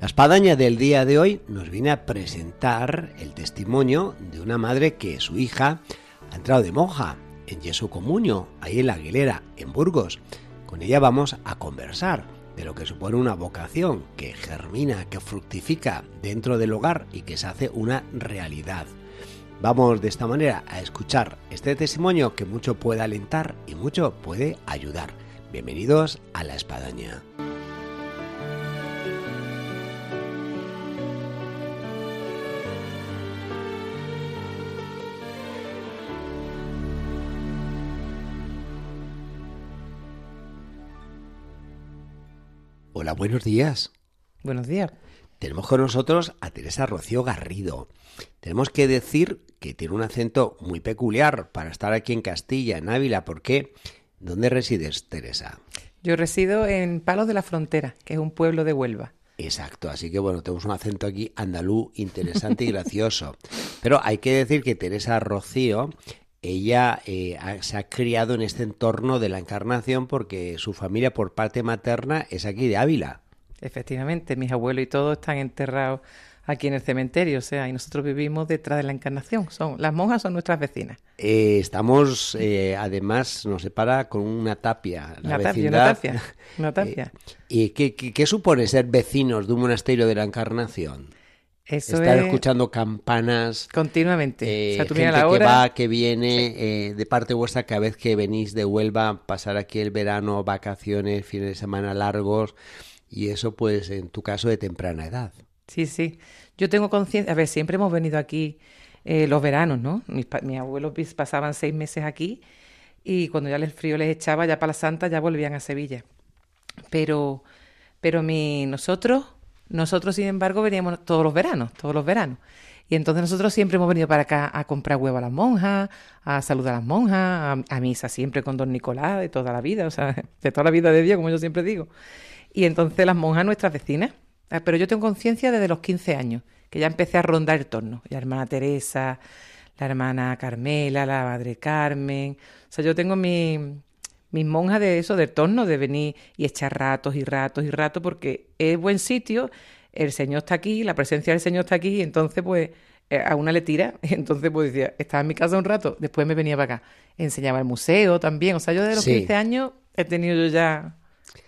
La espadaña del día de hoy nos viene a presentar el testimonio de una madre que su hija ha entrado de monja en Yesu Comunio, ahí en la Aguilera, en Burgos. Con ella vamos a conversar de lo que supone una vocación que germina, que fructifica dentro del hogar y que se hace una realidad. Vamos de esta manera a escuchar este testimonio que mucho puede alentar y mucho puede ayudar. Bienvenidos a la espadaña. Hola, buenos días. Buenos días. Tenemos con nosotros a Teresa Rocío Garrido. Tenemos que decir que tiene un acento muy peculiar para estar aquí en Castilla, en Ávila. ¿Por qué? ¿Dónde resides, Teresa? Yo resido en Palos de la Frontera, que es un pueblo de Huelva. Exacto, así que bueno, tenemos un acento aquí andaluz interesante y gracioso. Pero hay que decir que Teresa Rocío ella eh, se ha criado en este entorno de la encarnación porque su familia por parte materna es aquí de Ávila. Efectivamente, mis abuelos y todos están enterrados aquí en el cementerio, o sea, y nosotros vivimos detrás de la encarnación. Son, las monjas son nuestras vecinas. Eh, estamos, eh, además, nos separa con una tapia. La una, tapia una tapia, una tapia. ¿Y qué, qué supone ser vecinos de un monasterio de la encarnación? Estar escuchando campanas. Continuamente. Eh, gente que va, que viene, eh, de parte vuestra, cada vez que venís de Huelva, pasar aquí el verano, vacaciones, fines de semana largos, y eso pues en tu caso de temprana edad. Sí, sí. Yo tengo conciencia, a ver, siempre hemos venido aquí eh, los veranos, ¿no? Mis, mis, abuelos pasaban seis meses aquí y cuando ya el frío les echaba, ya para la Santa, ya volvían a Sevilla. Pero, pero mi, nosotros nosotros, sin embargo, veníamos todos los veranos, todos los veranos. Y entonces nosotros siempre hemos venido para acá a comprar huevo a las monjas, a saludar a las monjas, a, misa siempre con don Nicolás de toda la vida, o sea, de toda la vida de Dios, como yo siempre digo. Y entonces las monjas, nuestras vecinas. Ah, pero yo tengo conciencia desde los 15 años, que ya empecé a rondar el torno. La hermana Teresa, la hermana Carmela, la madre Carmen. O sea, yo tengo mi, mis monjas de eso, de torno, de venir y echar ratos y ratos y ratos, porque es buen sitio, el Señor está aquí, la presencia del Señor está aquí, y entonces pues eh, a una le tira, y entonces pues decía, estaba en mi casa un rato, después me venía para acá, enseñaba el museo también, o sea, yo desde los 15 años he tenido yo ya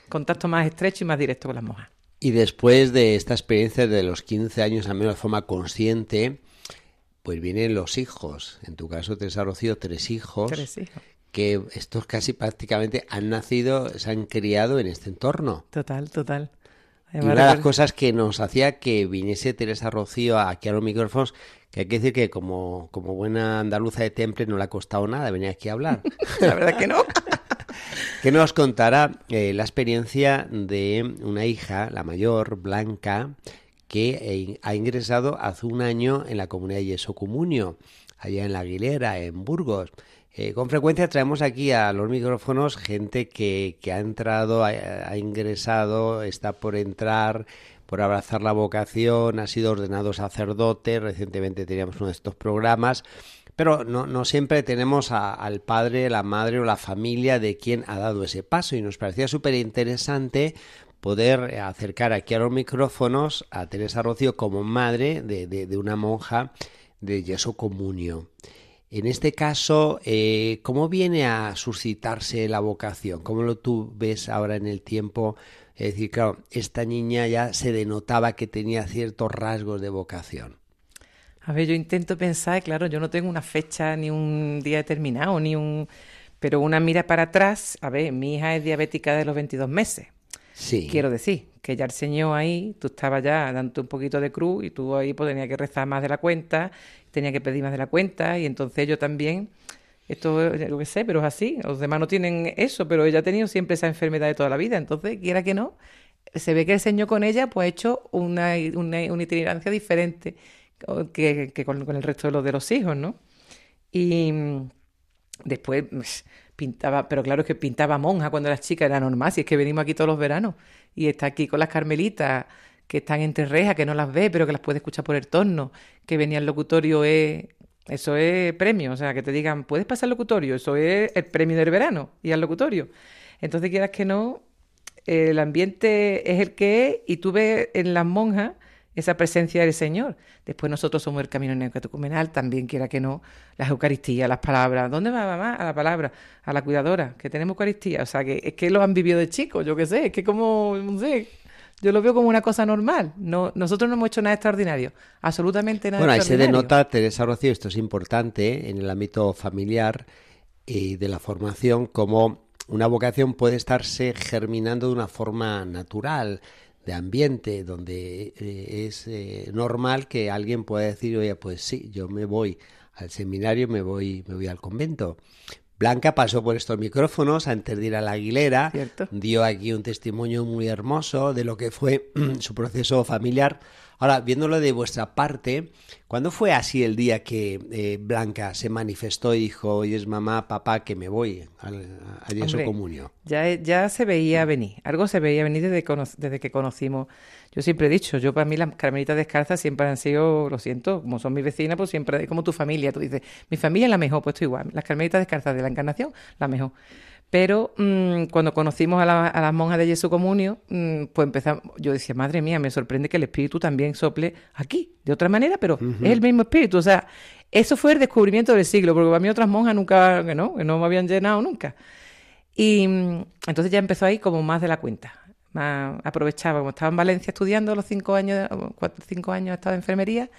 contacto más estrecho y más directo con las monjas. Y después de esta experiencia de los 15 años, al menos de forma consciente, pues vienen los hijos. En tu caso te has tres hijos. Tres hijos que estos casi prácticamente han nacido, se han criado en este entorno. Total, total. y una de las cosas que nos hacía que viniese Teresa Rocío aquí a los micrófonos, que hay que decir que como, como buena andaluza de temple no le ha costado nada venir aquí a hablar. la verdad que no. que nos contará eh, la experiencia de una hija, la mayor, Blanca, que eh, ha ingresado hace un año en la comunidad de Yeso Comunio, allá en La Aguilera, en Burgos. Eh, con frecuencia traemos aquí a los micrófonos gente que, que ha entrado, ha, ingresado, está por entrar, por abrazar la vocación, ha sido ordenado sacerdote, recientemente teníamos uno de estos programas, pero no, no siempre tenemos al padre, la madre o la familia de quien ha dado ese paso y nos parecía súper interesante poder acercar aquí a los micrófonos a Teresa Rocío como madre de, de, de una monja de Yeso Comunio. En este caso, eh, ¿cómo viene a suscitarse la vocación? ¿Cómo lo tú ves ahora en el tiempo? Es decir, claro, esta niña ya se denotaba que tenía ciertos rasgos de vocación. A ver, yo intento pensar, claro, yo no tengo una fecha ni un día determinado, ni un... Pero una mira para atrás, a ver, mi hija es diabética de los 22 meses. Quiero decir, que ya el Señor ahí, tú estabas ya dando un poquito de cruz y tú ahí pues tenías que rezar más de la cuenta tenía que pedir más de la cuenta y entonces yo también, esto lo que sé, pero es así, los demás no tienen eso, pero ella ha tenido siempre esa enfermedad de toda la vida, entonces, quiera que no, se ve que el Señor con ella pues ha hecho una, una, itinerancia diferente que, con, con, el resto de los de los hijos, ¿no? Y mm, después pues, pintaba, pero claro que pintaba monja cuando era chica, era normal, si es que venimos aquí todos los veranos y está aquí con las carmelitas que están entre rejas, que no las ve, pero que las puede escuchar por el torno, que venía al locutorio, es, eso es premio, o sea, que te digan, puedes pasar al locutorio, eso es el premio del verano y al locutorio. Entonces, quieras que no, el ambiente es el que es y tú ves en las monjas esa presencia del Señor. Después nosotros somos el camino neocatecumenal, también quiera que no, las Eucaristías, las palabras. ¿Dónde va mamá? A la palabra, a la cuidadora, que tenemos Eucaristía. O sea, que es que lo han vivido de chicos, yo qué sé, es que como, no sé, yo lo veo como una cosa normal. No, nosotros no hemos hecho nada extraordinario, absolutamente nada Bueno, ahí se denota, Teresa Rocío, esto es importante en el ámbito familiar y de la formación, como una vocación puede estarse germinando de una forma natural, de ambiente, donde eh, es eh, normal que alguien pueda decir, oye, pues sí, yo me voy al seminario, me voy, me voy al convento. Blanca pasó por estos micrófonos antes de ir a la Aguilera, dio aquí un testimonio muy hermoso de lo que fue su proceso familiar. Ahora, viéndolo de vuestra parte, ¿cuándo fue así el día que eh, Blanca se manifestó y dijo, oye, es mamá, papá, que me voy a Yeso Comunio? Ya, ya se veía venir, algo se veía venir desde, desde que conocimos. Yo siempre he dicho, yo para mí las carmelitas descalzas siempre han sido, lo siento, como son mis vecinas, pues siempre es como tu familia. Tú dices, mi familia es la mejor, pues tú igual. Las carmelitas descalzas de la Encarnación, la mejor. Pero mmm, cuando conocimos a, la, a, las monjas de Jesu Comunio, mmm, pues empezamos, yo decía, madre mía, me sorprende que el espíritu también sople aquí, de otra manera, pero uh -huh. es el mismo espíritu. O sea, eso fue el descubrimiento del siglo, porque para mí otras monjas nunca, que no, que no me habían llenado nunca. Y mmm, entonces ya empezó ahí como más de la cuenta. Más, aprovechaba, como estaba en Valencia estudiando los cinco años, cuatro, cinco años estaba de enfermería,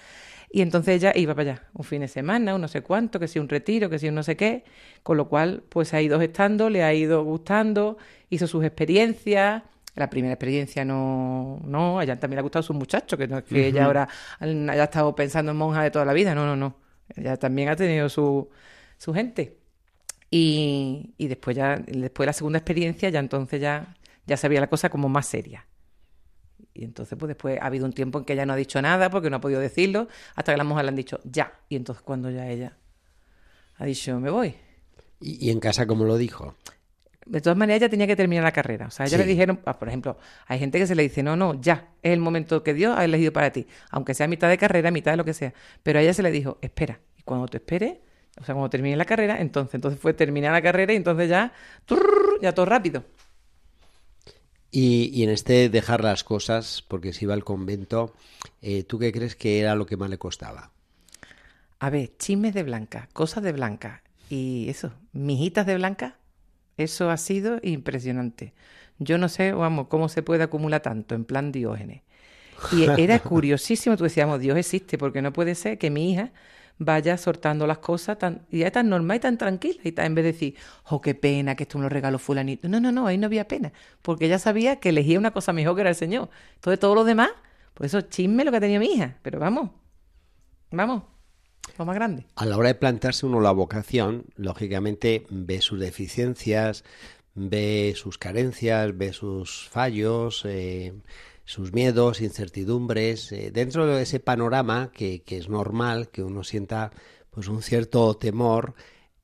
y entonces ella iba para allá, un fin de semana, un no sé cuánto, que si un retiro, que si un no sé qué, con lo cual pues ha ido estando, le ha ido gustando, hizo sus experiencias, la primera experiencia no, no, a ella también le ha gustado sus muchachos, que no es que uh -huh. ella ahora haya estado pensando en monja de toda la vida, no, no, no, ella también ha tenido su, su gente. Y, y después ya, después de la segunda experiencia, ya entonces ya, ya sabía la cosa como más seria. Y entonces, pues después ha habido un tiempo en que ella no ha dicho nada porque no ha podido decirlo, hasta que las mujeres le han dicho ya. Y entonces, cuando ya ella ha dicho, me voy. ¿Y, y en casa cómo lo dijo? De todas maneras, ella tenía que terminar la carrera. O sea, ella sí. le dijeron, ah, por ejemplo, hay gente que se le dice, no, no, ya, es el momento que Dios ha elegido para ti, aunque sea mitad de carrera, mitad de lo que sea. Pero a ella se le dijo, espera, y cuando te esperes, o sea, cuando termine la carrera, entonces, entonces fue terminar la carrera y entonces ya, ya todo rápido. Y, y, en este dejar las cosas, porque se iba al convento, eh, ¿tú qué crees que era lo que más le costaba? A ver, chismes de Blanca, cosas de Blanca y eso, mijitas de Blanca, eso ha sido impresionante. Yo no sé, vamos, cómo se puede acumular tanto en plan Diógenes. Y era curiosísimo, tú decíamos, Dios existe, porque no puede ser que mi hija vaya soltando las cosas tan, y es tan normal y tan tranquila. Y tan, en vez de decir, oh, qué pena que esto me lo regaló fulanito. No, no, no, ahí no había pena. Porque ella sabía que elegía una cosa mejor que era el Señor. Entonces, todo lo demás, pues eso chisme lo que tenía mi hija. Pero vamos, vamos, lo más grande. A la hora de plantearse uno la vocación, lógicamente ve sus deficiencias, ve sus carencias, ve sus fallos, eh, sus miedos, incertidumbres, eh, dentro de ese panorama que, que, es normal que uno sienta pues un cierto temor.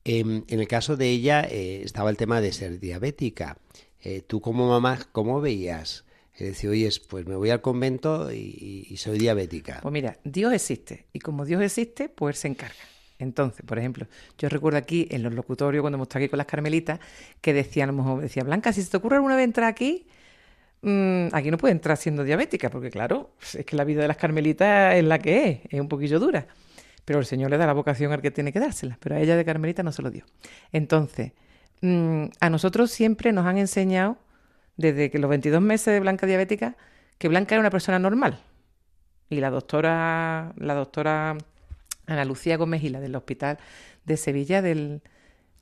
Eh, en el caso de ella eh, estaba el tema de ser diabética. Eh, tú como mamá, ¿cómo veías? Decía, oye, pues me voy al convento y, y, soy diabética. Pues mira, Dios existe y como Dios existe, pues Él se encarga. Entonces, por ejemplo, yo recuerdo aquí en los locutorios cuando hemos estado aquí con las carmelitas que decían, a lo mejor decía, Blanca, si se te ocurre alguna vez entrar aquí, mmm, aquí no puede entrar siendo diabética, porque claro, es que la vida de las carmelitas es la que es, es un poquillo dura. Pero el Señor le da la vocación al que tiene que dársela, pero a ella de carmelita no se lo dio. Entonces, mmm, a nosotros siempre nos han enseñado, desde que los 22 meses de Blanca diabética, que Blanca era una persona normal. Y la doctora, la doctora Ana Lucía Gómez Gila del Hospital de Sevilla, del,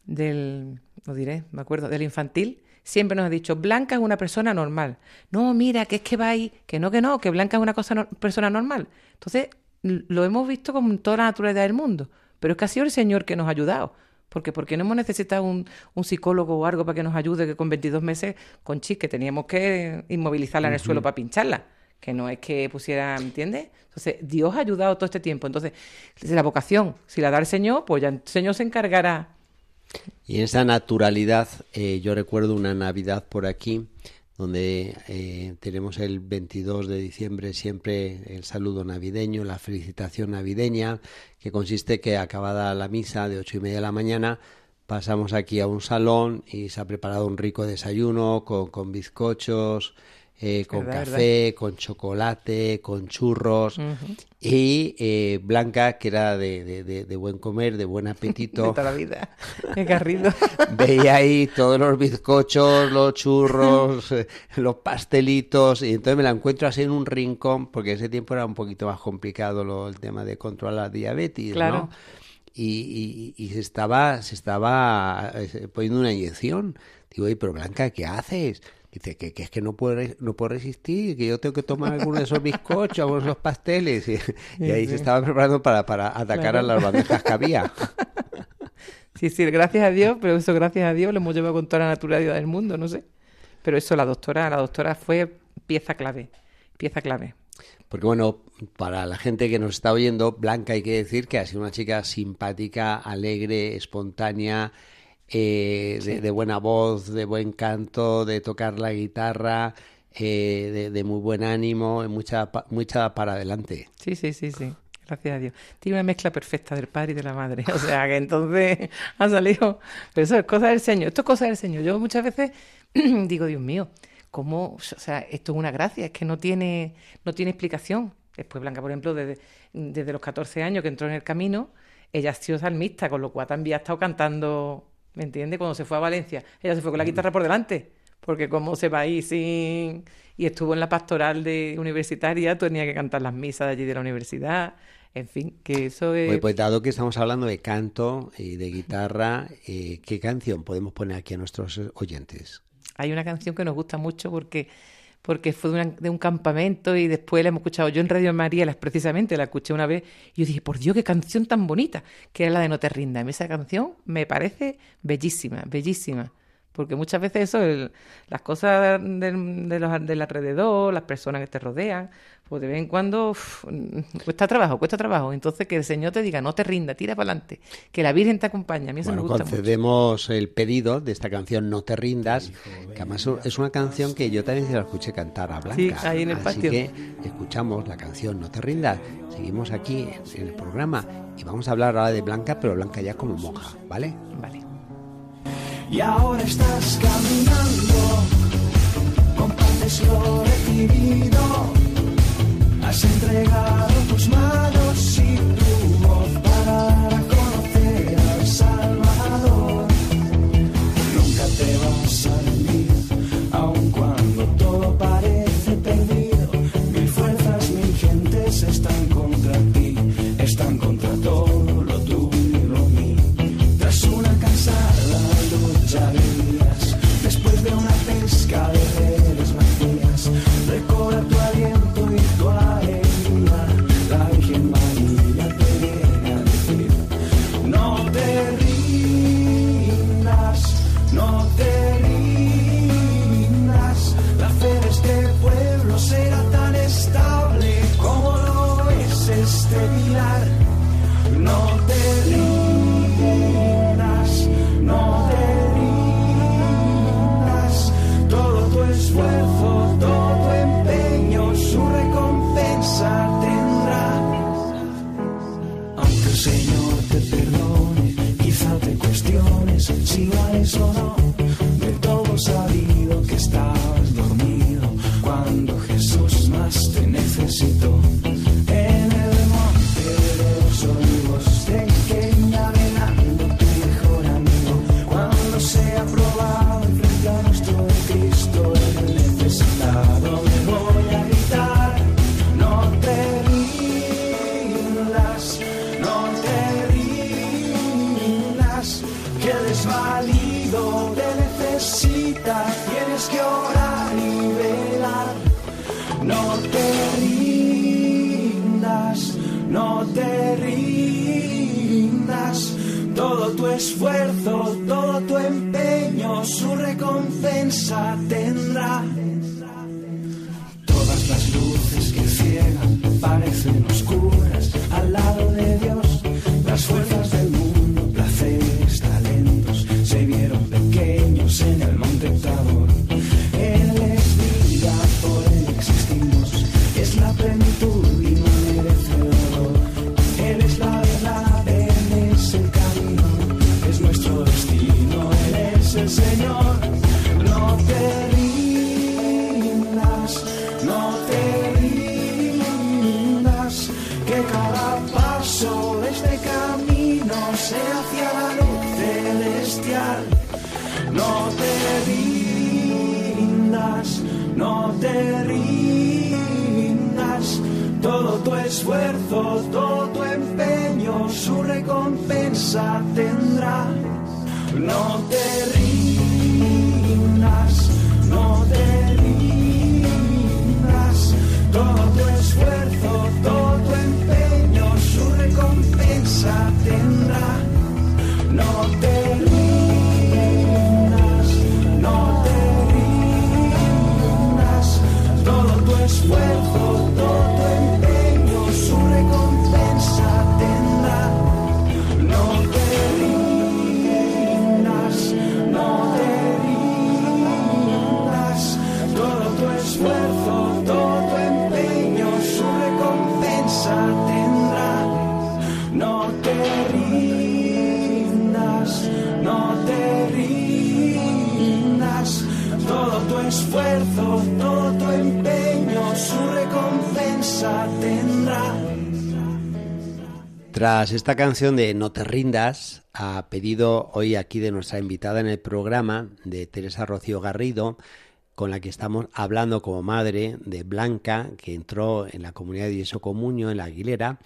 del, lo diré, me acuerdo, del infantil, siempre nos ha dicho, Blanca es una persona normal. No, mira, que es que va ahí, que no, que no, que Blanca es una cosa no, persona normal. Entonces, lo hemos visto con toda la naturaleza del mundo, pero es que ha sido el Señor que nos ha ayudado. Porque, porque no hemos necesitado un, un, psicólogo o algo para que nos ayude, que con 22 meses, con chis, que teníamos que inmovilizarla uh -huh. en el suelo para pincharla. que no es que pusiera, ¿entiendes? Entonces, Dios ha ayudado todo este tiempo. Entonces, la vocación, si la da el Señor, pues ya el Señor se encargará. Y en esa naturalidad, eh, yo recuerdo una Navidad por aquí, donde eh, tenemos el 22 de diciembre siempre el saludo navideño, la felicitación navideña, que consiste que acabada la misa de ocho y media de la mañana, pasamos aquí a un salón y se ha preparado un rico desayuno con, con bizcochos, eh, con café, con chocolate, con churros. Y eh, Blanca, que era de, de, buen comer, de buen apetito. de toda la vida. garrido. veía ahí todos los bizcochos, los churros, eh, los pastelitos. Y entonces me la encuentro así en un rincón, porque ese tiempo era un poquito más complicado lo, el tema de controlar la diabetes, claro. Y, y, y, se estaba, se estaba poniendo una inyección. Digo, oye, pero Blanca, ¿qué haces? Dice que, que, es que no puedo, no puedo resistir, que yo tengo que tomar alguno de esos bizcochos, algunos de esos pasteles. Y, ahí se estaba preparando para, para atacar a las bandejas que había. Sí, sí, gracias a Dios, pero eso gracias a Dios lo hemos llevado con toda la naturalidad del mundo, no sé. Pero eso la doctora, la doctora fue pieza clave, pieza clave. Porque bueno, para la gente que nos está oyendo, Blanca hay que decir que ha sido una chica simpática, alegre, espontánea, eh, de, buena voz, de buen canto, de tocar la guitarra, eh, de, muy buen ánimo, mucha, mucha para adelante. Sí, sí, sí, sí. Gracias a Dios. Tiene una mezcla perfecta del padre y de la madre. O sea que entonces ha salido. Pero eso es cosa del Señor. Esto es cosa del Señor. Yo muchas veces digo, Dios mío, ¿cómo? O sea, esto es una gracia, es que no tiene, no tiene explicación. Después, Blanca, por ejemplo, desde, desde los 14 años que entró en el camino, ella ha sido salmista, con lo cual también ha estado cantando ¿Me entiende? Cuando se fue a Valencia, ella se fue con la guitarra por delante, porque como se va ahí sin... Y estuvo en la pastoral de universitaria, tenía que cantar las misas de allí de la universidad. En fin, que eso es... Pues, dado que estamos hablando de canto y de guitarra, eh, ¿qué canción podemos poner aquí a nuestros oyentes? Hay una canción que nos gusta mucho porque porque fue de, un campamento y después la hemos escuchado yo en Radio María, precisamente la escuché una vez y yo dije, por Dios, qué canción tan bonita, que era la de No te rindas. Esa canción me parece bellísima, bellísima. Porque muchas veces eso, las cosas del, del alrededor, las personas que te rodean, pues de vez en cuando cuesta trabajo, cuesta trabajo. Entonces que el Señor te diga, no te rinda, tira para adelante, que la Virgen te acompaña. A mí eso me gusta concedemos el pedido de esta canción No te rindas, que además es una canción que yo también se la escuché cantar a Blanca. Sí, ahí en el Así que escuchamos la canción No te rindas, seguimos aquí en el programa y vamos a hablar ahora de Blanca, pero Blanca ya como monja, ¿vale? Vale y ahora estás caminando, compartes lo recibido, has entregado tus manos esfuerzo, todo tu empeño, su recompensa tendrá. No te No te Esta canción de No te rindas, a pedido hoy aquí de nuestra invitada en el programa, de Teresa Rocío Garrido, con la que estamos hablando como madre de Blanca, que entró en la comunidad de Yeso Comunio en la Aguilera,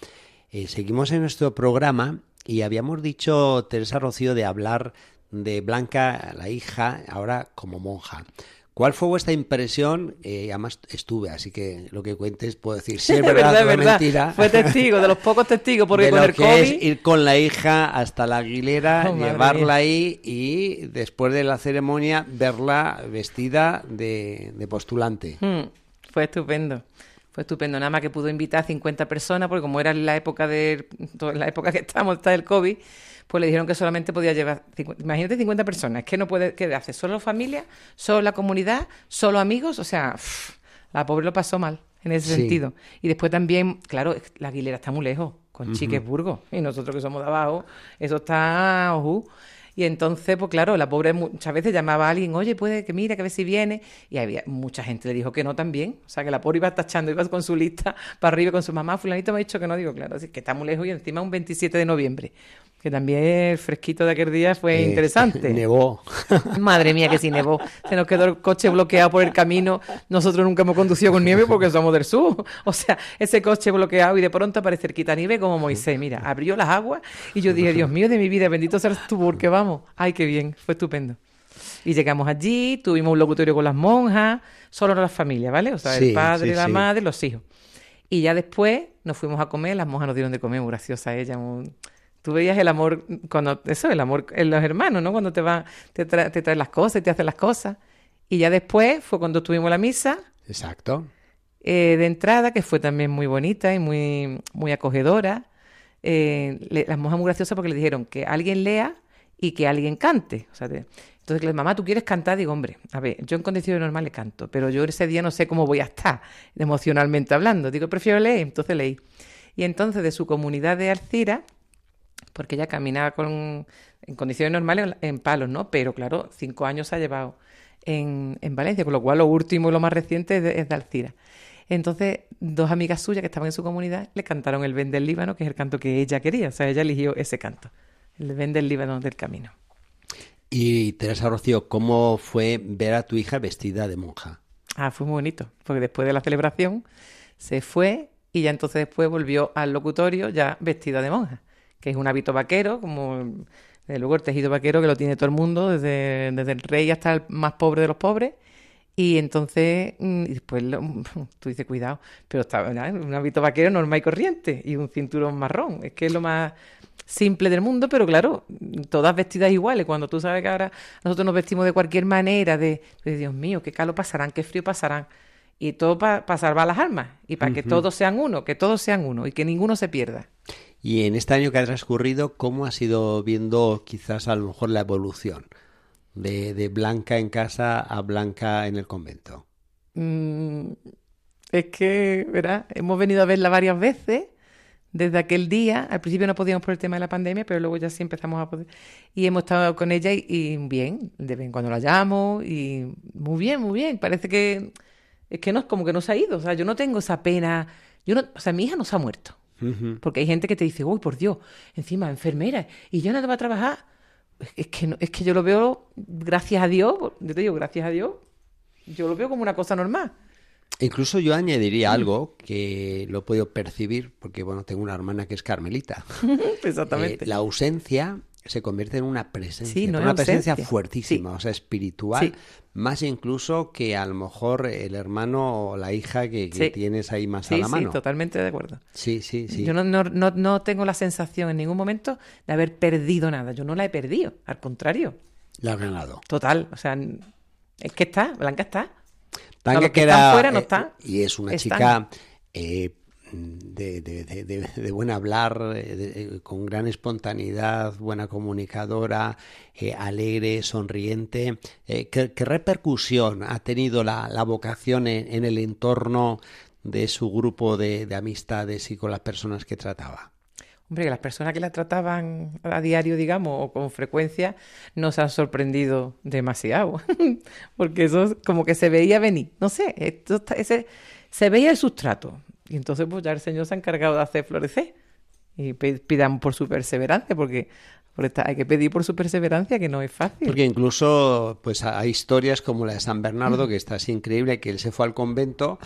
eh, seguimos en nuestro programa y habíamos dicho, Teresa Rocío, de hablar de Blanca, la hija, ahora como monja. ¿Cuál fue vuestra impresión? Eh, además estuve, así que lo que cuentes puedo decir si es verdad, o es mentira. Fue testigo, de los pocos testigos, porque de con lo el que COVID... es ir con la hija hasta la Aguilera, Oh, llevarla ahí y después de la ceremonia verla vestida de, de postulante. Mm, fue estupendo. Fue estupendo. Nada más que pudo invitar a 50 personas, porque como era la época de la época que estamos, está del COVID, pues le dijeron que solamente podía llevar, 50 imagínate 50 personas, es que no puede, ¿qué hace? ¿Solo familia? ¿Solo la comunidad? ¿Solo amigos? O sea, pff, la pobre lo pasó mal en ese Sí. sentido. Y después también, claro, la Aguilera está muy lejos, con Chiquesburgo, y nosotros que somos de abajo, eso está... ojú. Y entonces, pues claro, la pobre muchas veces llamaba a alguien, oye, puede que mira, que a ver si viene. Y había mucha gente le dijo que no también. O sea, que la pobre iba tachando, iba con su lista para arriba con su mamá. Fulanito me ha dicho que no, digo, claro, así que está muy lejos y encima un 27 de noviembre. Que también el fresquito de aquel día fue Eh, interesante. Nevó. Madre mía, que sí nevó. Se nos quedó el coche bloqueado por el camino. Nosotros nunca hemos conducido con nieve porque somos del sur. O sea, ese coche bloqueado y de pronto aparece cerquita nieve como Moisés. Mira, abrió las aguas y yo dije, Dios mío de mi vida, bendito seas tú porque vamos. Ay, qué bien, fue estupendo. Y llegamos allí, tuvimos un locutorio con las monjas, solo las familias, ¿vale? O sea, Sí, el padre, sí, la sí. madre, los hijos. Y ya después nos fuimos a comer, las monjas nos dieron de comer, muy graciosa ella. muy- Tú veías el amor, cuando eso, el amor en los hermanos, ¿no? Cuando te van, te, tra- te traen las cosas y te hacen las cosas. Y ya después fue cuando tuvimos la misa Exacto. eh, de entrada, que fue también muy bonita y muy, muy acogedora. Eh, le- las monjas muy graciosas porque le dijeron que alguien lea y que alguien cante. O sea, te- entonces, le mamá, ¿tú quieres cantar? Digo, hombre, a ver, yo en condiciones normales canto, pero yo ese día no sé cómo voy a estar emocionalmente hablando. Digo, prefiero leer, entonces leí. Y entonces, de su comunidad de Alcira, porque ella caminaba con, en condiciones normales en palos, ¿no? Pero claro, cinco años se ha llevado en, en Valencia, con lo cual lo último y lo más reciente es de, es de Alcira. Entonces, dos amigas suyas que estaban en su comunidad le cantaron el Ben del Líbano, que es el canto que ella quería. O sea, ella eligió ese canto, el Ben del Líbano del camino. Y Teresa Rocío, ¿cómo fue ver a tu hija vestida de monja? Ah, fue muy bonito, porque después de la celebración se fue y ya entonces después volvió al locutorio ya vestida de monja, que es un hábito vaquero, como desde luego el tejido vaquero que lo tiene todo el mundo, desde, desde el rey hasta el más pobre de los pobres. Y entonces, mm, y después lo- tú dices, cuidado, pero estaba ¿no? un hábito vaquero normal y corriente y un cinturón marrón. Es que es lo más simple del mundo, pero claro, todas vestidas iguales. Cuando tú sabes que ahora nosotros nos vestimos de cualquier manera, de, de Dios mío, qué calor pasarán, qué frío pasarán. Y todo para salvar las almas y para que todos sean uno, que todos sean uno y que ninguno se pierda. Y en este año que ha transcurrido, ¿cómo has ido viendo quizás a lo mejor la evolución de, de Blanca en casa a Blanca en el convento? Mm, es que, ¿verdad? Hemos venido a verla varias veces desde aquel día. Al principio no podíamos por el tema de la pandemia, pero luego ya sí empezamos a poder. Y hemos estado con ella y, bien, de vez en cuando la llamo y muy bien, muy bien. Parece que es que no, como que no se ha ido. O sea, yo no tengo esa pena. Yo no, o sea, mi hija no se ha muerto. Porque hay gente que te dice, uy, por Dios, encima enfermera, y yo no te va a trabajar. Es que, es que yo lo veo, gracias a Dios, yo te digo, gracias a Dios, yo lo veo como una cosa normal. Incluso yo añadiría algo que lo he podido percibir, porque bueno, tengo una hermana que es carmelita. Exactamente. Eh, la ausencia se convierte en una presencia, una presencia fuertísima, o sea, espiritual, más incluso que a lo mejor el hermano o la hija que, tienes ahí más a la mano. Sí, totalmente de acuerdo. Sí, sí, sí. Yo no, no, no, no tengo la sensación en ningún momento de haber perdido nada. Yo no la he perdido, al contrario. La has ganado. Total, o sea, es que está, Blanca está. Blanca que, era, fuera no eh, y es una chica eh, de, de, buen hablar, eh, con gran espontaneidad, buena comunicadora, alegre, sonriente. ¿qué, repercusión ha tenido la, la vocación en, el entorno de su grupo de amistades y con las personas que trataba? Hombre, que las personas que la trataban a diario, digamos, o con frecuencia, nos han sorprendido demasiado. Porque eso como que se veía venir. No sé, esto, ese, se veía el sustrato. Y entonces, pues ya el Señor se ha encargado de hacer florecer. Y pidan por su perseverancia, porque hay que pedir por su perseverancia, que no es fácil. Porque incluso pues hay historias como la de San Bernardo, que está así increíble, que él se fue al convento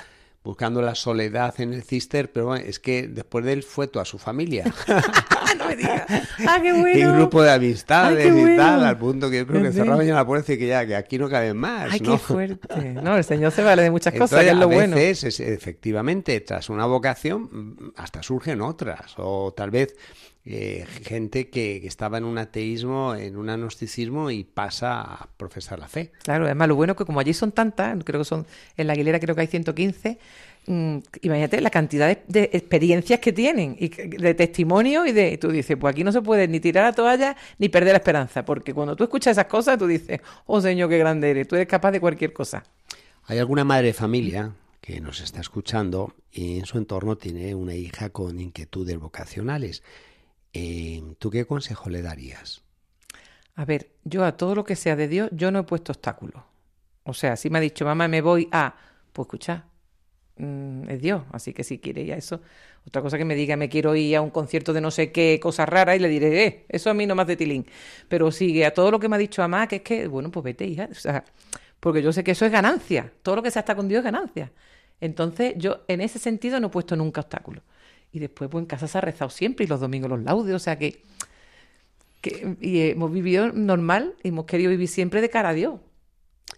buscando la soledad en el cister, pero bueno, es que después de él fue toda su familia. no me digas. Ah, qué bueno. Y un grupo de amistades y tal, al punto que yo creo que cerraban ya la puerta y que ya, que aquí no caben más. Ay, ¿no? qué fuerte. No, el Señor se vale de muchas cosas, que es lo a veces, efectivamente, tras una vocación, hasta surgen otras, o tal vez eh, gente que, estaba en un ateísmo, en un agnosticismo y pasa a profesar la fe. Claro, además lo bueno es que como allí son tantas, creo que son, en la Aguilera creo que hay 115, mm, imagínate la cantidad de, experiencias que tienen, y de testimonio y de, tú dices, pues aquí no se puede ni tirar la toalla ni perder la esperanza, porque cuando tú escuchas esas cosas, tú dices, oh Señor, qué grande eres, tú eres capaz de cualquier cosa. ¿Hay alguna madre de familia que nos está escuchando y en su entorno tiene una hija con inquietudes vocacionales? Eh, ¿tú qué consejo le darías? A ver, yo a todo lo que sea de Dios, yo no he puesto obstáculos. O sea, si me ha dicho, mamá, me voy a, pues escucha, mm, es Dios, así que si quiere ya eso. Otra cosa que me diga, me quiero ir a un concierto de no sé qué cosa rara y le diré, eh, eso a mí no más de tilín. Pero sigue a todo lo que me ha dicho mamá, que es que, bueno, pues vete, hija. O sea, porque yo sé que eso es ganancia. Todo lo que sea está con Dios es ganancia. Entonces, yo en ese sentido no he puesto nunca obstáculos. Y después, pues en casa se ha rezado siempre y los domingos los laudes, o sea que, y hemos vivido normal y hemos querido vivir siempre de cara a Dios.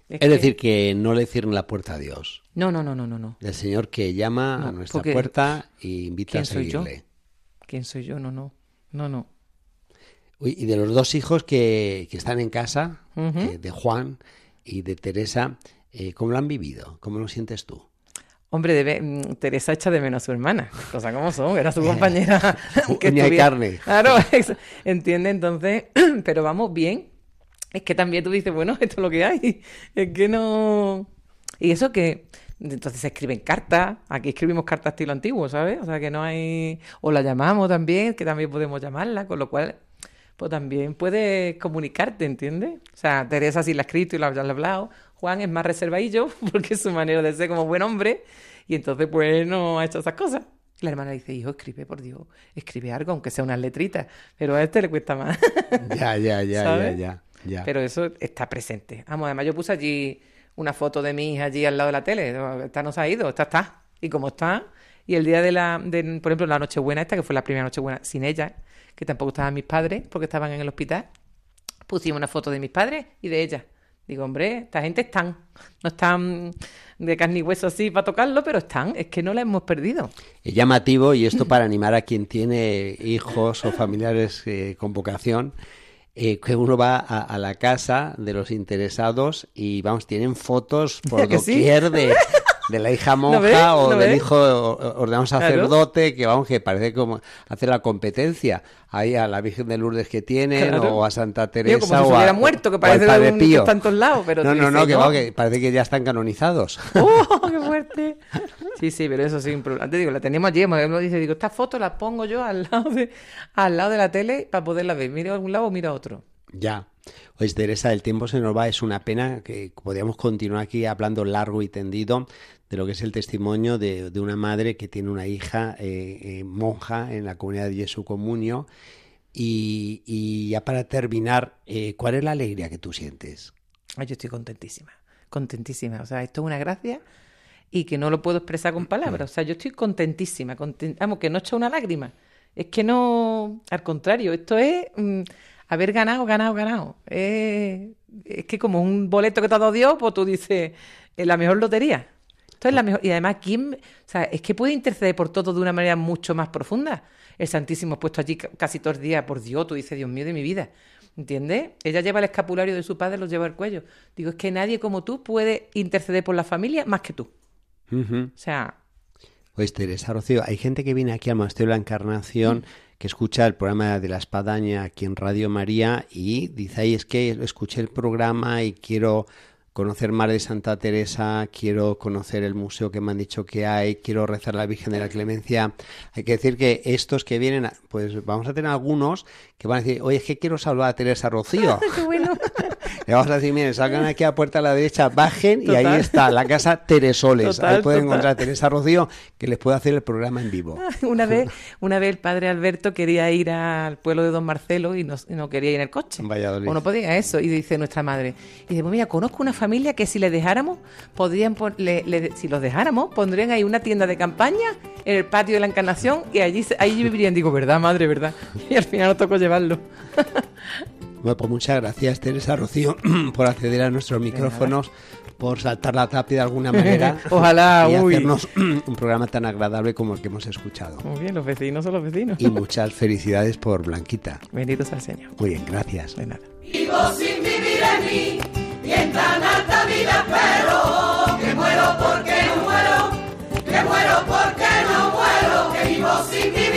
Es, decir, que no le cierren la puerta a Dios. No, no, no, no, no. no. El Señor que llama a nuestra puerta e invita a seguirle. Soy yo? ¿Quién soy yo? No, no, no, no. y de los dos hijos que, que están en casa, eh, de Juan y de Teresa, eh, ¿cómo lo han vivido? ¿Cómo lo sientes tú? Hombre, debe, mm, Teresa echa de menos a su hermana, cosa como son, era su compañera. que Ni hay carne. Claro, entiende entonces, pero vamos bien. Es que también tú dices, bueno, esto es lo que hay. Es que no. Y eso que. Entonces se escriben cartas. Aquí escribimos cartas estilo antiguo, ¿sabes? O sea que no hay. O la llamamos también, que también podemos llamarla, con lo cual. Pues también puedes comunicarte, ¿entiendes? O sea, Teresa sí la ha escrito y la ha hablado. Juan es más reservadillo porque es su manera de ser como buen hombre y entonces pues no ha hecho esas cosas. La hermana dice, hijo, escribe, por Dios, escribe algo, aunque sea unas letritas, pero a este le cuesta más. ya, ya, ya, ya, ya, Pero eso está presente. Vamos, además yo puse allí una foto de mi hija allí al lado de la tele. Esta no se ha ido, esta está. Y como está, y el día de la, de, por ejemplo, la Nochebuena esta, que fue la primera Nochebuena sin ella, que tampoco estaban mis padres, porque estaban en el hospital, pusimos una foto de mis padres y de ella. Digo, hombre, esta gente están, no están de carne y hueso así para tocarlo, pero están, es que no la hemos perdido. Es llamativo, y esto para animar a quien tiene hijos o familiares eh, con vocación, eh, que uno va a, la casa de los interesados y vamos, tienen fotos por doquier de, de la hija monja o del hijo ordenado sacerdote, que vamos, que parece como hacer la competencia ahí a la Virgen de Lourdes que tienen o a Santa Teresa como si o hubiera muerto, que parece de un, que todos lados, pero No, no, no, que, que parece que ya están canonizados. ¡Oh, qué fuerte! Sí, sí, pero eso sí, antes digo, la tenemos allí, me dice, digo, esta foto la pongo yo al lado de al lado de la tele para poderla ver, miro a un lado o miro a otro. Ya. Pues Teresa, el tiempo se nos va, es una pena que podríamos continuar aquí hablando largo y tendido de lo que es el testimonio de, una madre que tiene una hija eh, eh, monja en la comunidad de Jesús Comunio. Y, ya para terminar, eh, ¿cuál es la alegría que tú sientes? yo estoy contentísima, contentísima. O sea, esto es una gracia y que no lo puedo expresar con palabras. O sea, yo estoy contentísima, vamos, que no he hecho una lágrima. Es que no, al contrario, esto es... Mm, haber ganado, ganado, ganado. es que como un boleto que te ha dado Dios, pues tú dices, es la mejor lotería. Esto es la mejor. Y además, ¿quién? O sea, es que puede interceder por todo de una manera mucho más profunda. El Santísimo puesto allí casi todos los días, por Dios, tú dices, Dios mío de mi vida. ¿Entiendes? Ella lleva el escapulario de su padre, lo lleva al cuello. Digo, es que nadie como tú puede interceder por la familia más que tú. O sea. Pues Teresa Rocío, hay gente que viene aquí al Monasterio de la Encarnación que escucha el programa de la espadaña aquí en Radio María y dice, ahí es que escuché el programa y quiero conocer más de Santa Teresa, quiero conocer el museo que me han dicho que hay, quiero rezar a la Virgen de la Clemencia. Hay que decir que estos que vienen, pues vamos a tener algunos que van a decir, oye, es que quiero saludar a Teresa Rocío. Bueno. Le vamos a decir, miren, salgan aquí a puerta a la derecha, bajen y ahí está la casa Teresoles. ahí pueden encontrar a Teresa Rocío que les puede hacer el programa en vivo. Una vez, una vez el padre Alberto quería ir al pueblo de Don Marcelo y no, quería ir en el coche. O no podía eso. Y dice nuestra madre, y dice, pues mira, conozco una familia que si le dejáramos, podrían, si los dejáramos, pondrían ahí una tienda de campaña en el patio de la Encarnación y allí, allí vivirían. Digo, ¿verdad, madre? ¿Verdad? Y al final nos tocó llevarlo. Bueno, pues muchas gracias, Teresa Rocío, por acceder a nuestros micrófonos, por saltar la tapia de alguna manera. Ojalá, y hacernos un programa tan agradable como el que hemos escuchado. Muy bien, los vecinos son los vecinos. Y muchas felicidades por Blanquita. Benditos al Señor. Muy bien, gracias. De nada. Vivo sin vivir en mí, y en tan alta vida espero, que muero porque no muero, que muero porque no muero, que vivo sin vivir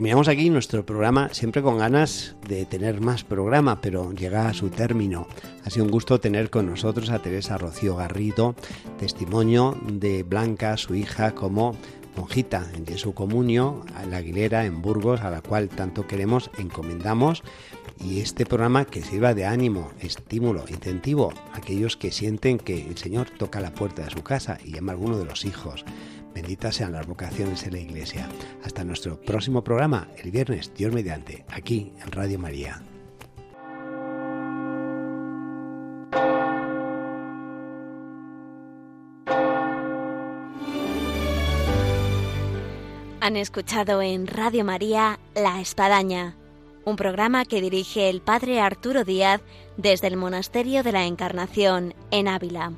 Terminamos aquí nuestro programa siempre con ganas de tener más programa, pero llega a su término. Ha sido un gusto tener con nosotros a Teresa Rocío Garrido, testimonio de Blanca, su hija, como monjita en Jesús Comunio, a la Aguilera, en Burgos, a la cual tanto queremos, encomendamos. Y este programa que sirva de ánimo, estímulo, incentivo a aquellos que sienten que el Señor toca la puerta de su casa y llama a alguno de los hijos. Benditas sean las vocaciones en la Iglesia. Hasta nuestro próximo programa, el viernes, Dios mediante, aquí en Radio María. Han escuchado en Radio María La Espadaña, un programa que dirige el Padre Arturo Díaz desde el Monasterio de la Encarnación en Ávila.